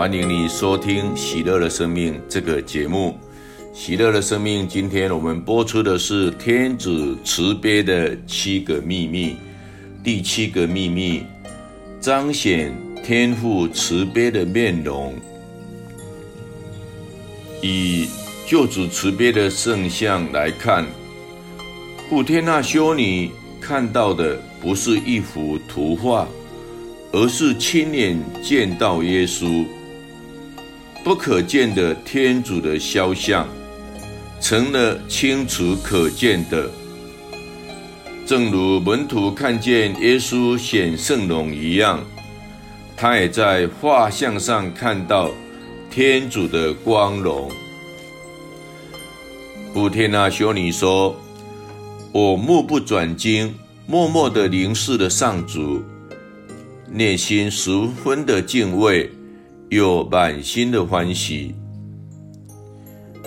欢迎你收听《喜乐的生命》这个节目。《喜乐的生命》今天我们播出的是天子慈悲的七个秘密。第七个秘密，彰显天父慈悲的面容。以救主慈悲的圣像来看，古天娜修女看到的不是一幅图画，而是亲眼见到耶稣，不可见的天主的肖像，成了清楚可见的。正如门徒看见耶稣显圣容一样，他也在画像上看到。天主的光荣，古天娜修女说：“我目不转睛，默默地凝视了上主，内心十分的敬畏，又满心的欢喜。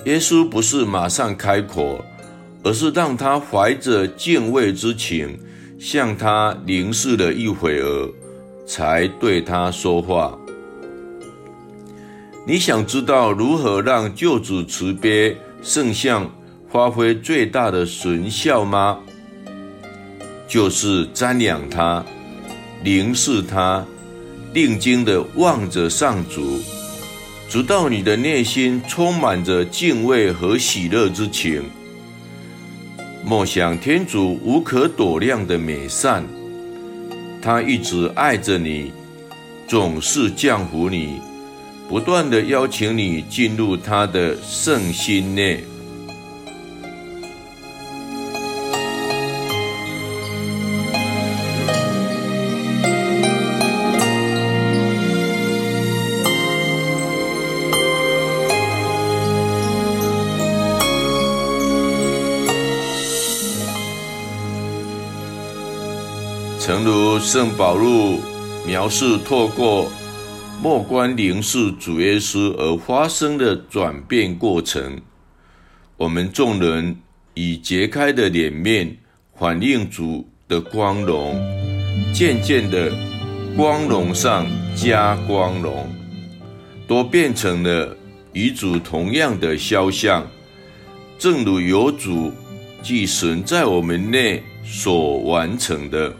耶稣不是马上开口，而是让他怀着敬畏之情，向他凝视了一会儿，才对他说话。”你想知道如何让救主慈悲圣像发挥最大的神效吗？就是瞻仰他，凝视他，定睛地望着上主，直到你的内心充满着敬畏和喜乐之情。默想天主无可躲量的美善，他一直爱着你，总是降福你。不断地邀请你进入他的圣心内。诚如圣保禄描述，透过。莫关凝视主耶稣而发生的转变过程，我们众人以揭开的脸面反映主的光荣，渐渐的，光荣上加光荣，都变成了与主同样的肖像，正如有主即神在我们内所完成的。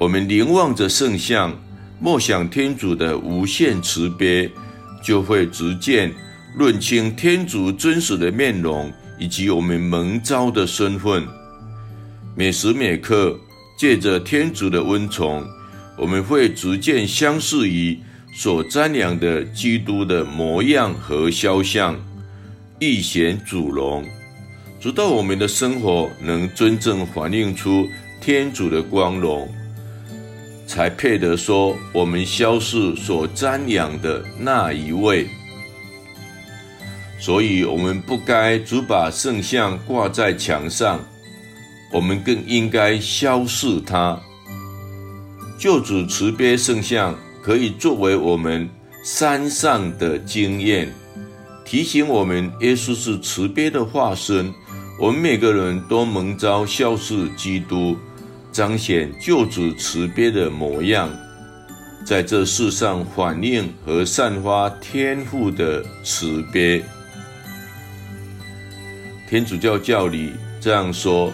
我们凝望着圣像。默想天主的无限慈悲，就会逐渐认清天主真实的面容，以及我们蒙召的身份。每时每刻，借着天主的恩宠，我们会逐渐相似于所瞻仰的基督的模样和肖像，一显主荣，直到我们的生活能真正反映出天主的光荣。才配得说，我们肖似所瞻仰的那一位。所以，我们不该只把圣像挂在墙上，我们更应该肖似他。救主慈悲圣像可以作为我们山上的经验，提醒我们耶稣是慈悲的化身。我们每个人都蒙召肖似基督。彰显救主慈悲的模样，在这世上反映和散发天赋的慈悲。天主教教理这样说：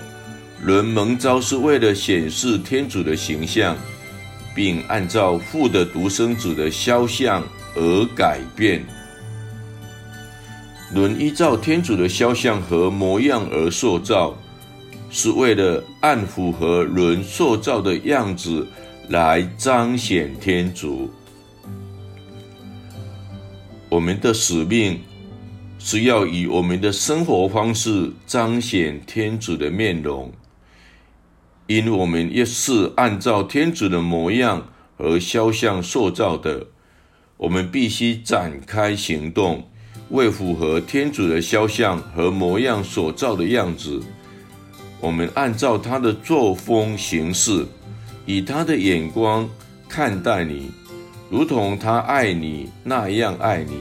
人蒙召是为了显示天主的形象，并按照父的独生子的肖像而改变。人依照天主的肖像和模样而塑造。是为了按符合人塑造的样子来彰显天主。我们的使命是要以我们的生活方式彰显天主的面容，因我们也是按照天主的模样和肖像塑造的。我们必须展开行动，为符合天主的肖像和模样所造的样子。我们按照他的作风行事，以他的眼光看待你，如同他爱你那样爱你。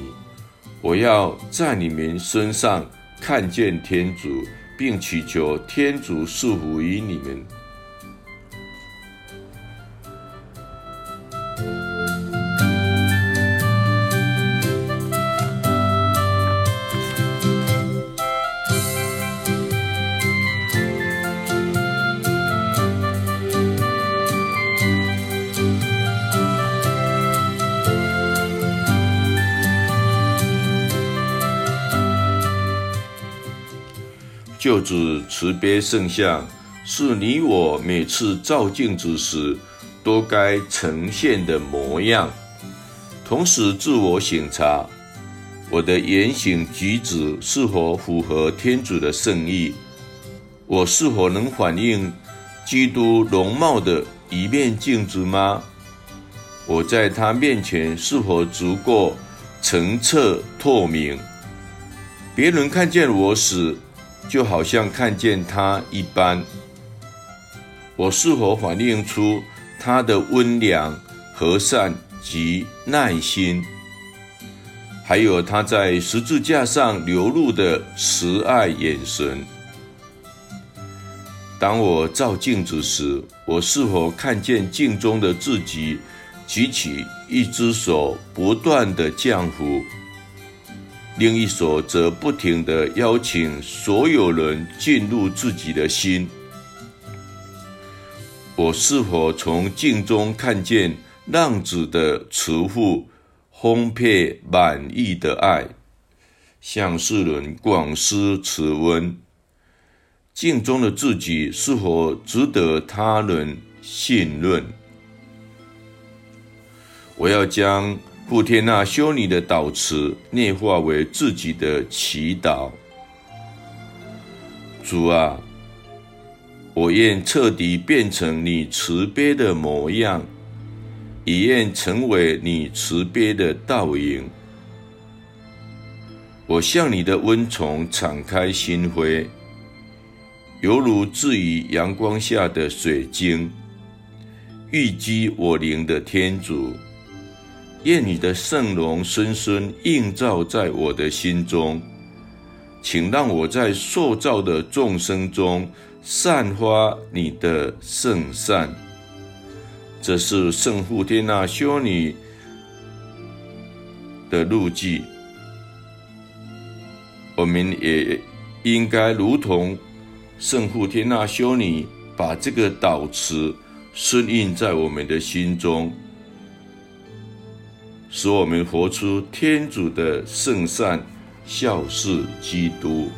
我要在你们身上看见天主，并祈求天主赐福于你们。救主慈悲圣像，是你我每次照镜子时都该呈现的模样。同时自我省察，我的言行举止是否符合天主的圣意？我是否能反映基督容貌的一面镜子吗？我在他面前是否足够澄澈透明？别人看见我时，就好像看见他一般。我是否反映出他的温良、和善及耐心，还有他在十字架上流露的慈爱眼神？当我照镜子时，我是否看见镜中的自己举起一只手，不断的降服，另一手则不停地邀请所有人进入自己的心？我是否从镜中看见浪子的慈父丰沛满溢的爱，向世人广施慈温？镜中的自己是否值得他人信任？我要将布天那修女的祷词内化为自己的祈祷。主啊！我愿彻底变成你慈悲的模样，也愿成为你慈悲的倒影。我向你的温宠敞开心扉，犹如置于阳光下的水晶，郁积我灵的天主。愿你的圣容深深映照在我的心中，请让我在受造的众生中。散发你的圣善，这是圣傅天那修女的路径。我们也应该如同圣傅天那修女，把这个导词深印在我们的心中，使我们活出天主的圣善，孝事基督。